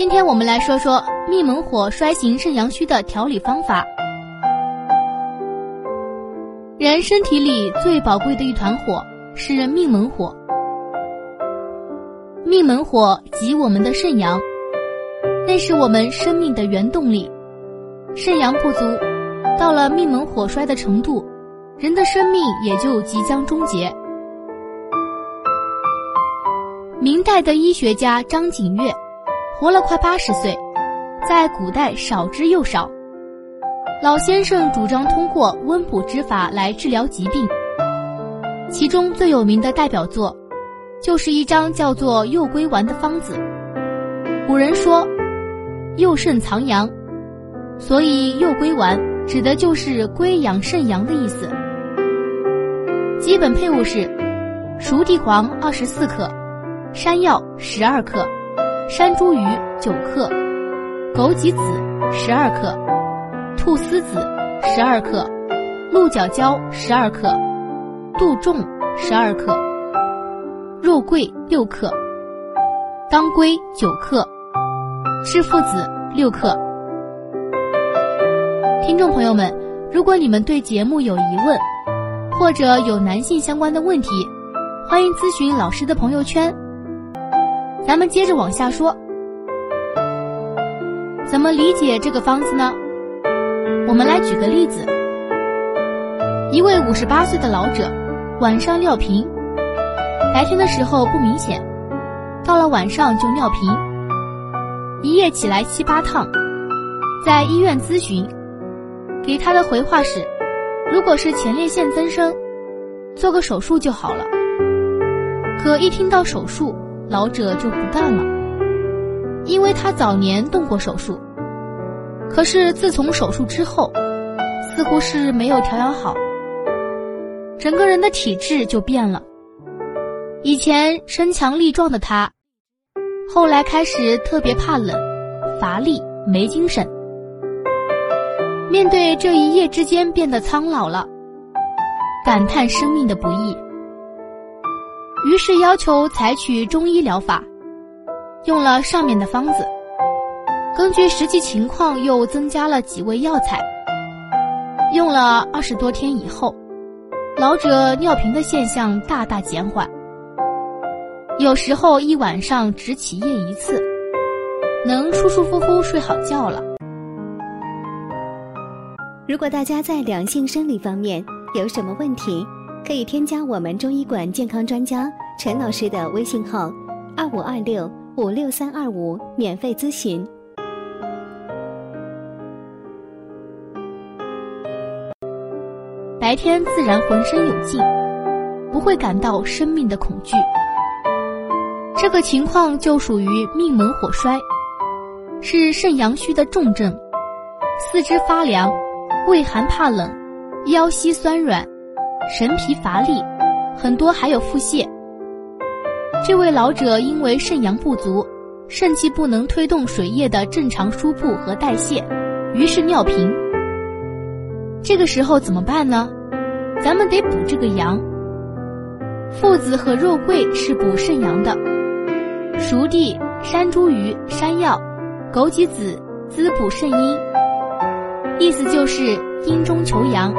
今天我们来说说命门火衰行肾阳虚的调理方法。人身体里最宝贵的一团火是命门火。命门火即我们的肾阳，那是我们生命的原动力。肾阳不足，到了命门火衰的程度，人的生命也就即将终结。明代的医学家张景岳。活了快八十岁，在古代少之又少。老先生主张通过温补之法来治疗疾病，其中最有名的代表作，就是一张叫做右归丸的方子。古人说，右肾藏阳，所以右归丸指的就是归养肾阳的意思。基本配伍是：熟地黄二十四克，山药十二克。山茱萸九克，枸杞子十二克，菟丝子十二克，鹿角胶十二克，杜仲十二克，肉桂六克，当归九克，赤附子六克。听众朋友们，如果你们对节目有疑问，或者有男性相关的问题，欢迎咨询老师的朋友圈。咱们接着往下说，怎么理解这个方子呢？我们来举个例子：一位五十八岁的老者，晚上尿频，白天的时候不明显，到了晚上就尿频，一夜起来七八趟，在医院咨询，给他的回话是：如果是前列腺增生，做个手术就好了。可一听到手术，老者就不干了，因为他早年动过手术，可是自从手术之后，似乎是没有调养好，整个人的体质就变了。以前身强力壮的他，后来开始特别怕冷、乏力、没精神。面对这一夜之间变得苍老了，感叹生命的不易。于是要求采取中医疗法，用了上面的方子，根据实际情况又增加了几味药材。用了二十多天以后，老者尿频的现象大大减缓，有时候一晚上只起夜一次，能舒舒服服睡好觉了。如果大家在两性生理方面有什么问题，可以添加我们中医馆健康专家陈老师的微信号：二五二六五六三二五，免费咨询。白天自然浑身有劲，不会感到生命的恐惧。这个情况就属于命门火衰，是肾阳虚的重症，四肢发凉，畏寒怕冷，腰膝酸软。神疲乏力，很多还有腹泻。这位老者因为肾阳不足，肾气不能推动水液的正常输布和代谢，于是尿频。这个时候怎么办呢？咱们得补这个阳。附子和肉桂是补肾阳的，熟地、山茱萸、山药、枸杞子滋补肾阴，意思就是阴中求阳。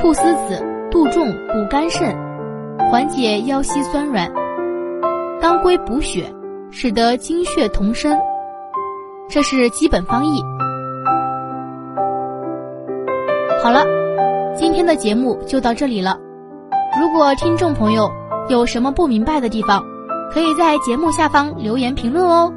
菟丝子、杜仲补肝肾，缓解腰膝酸软；当归补血，使得精血同生。这是基本方义。好了，今天的节目就到这里了。如果听众朋友有什么不明白的地方，可以在节目下方留言评论哦。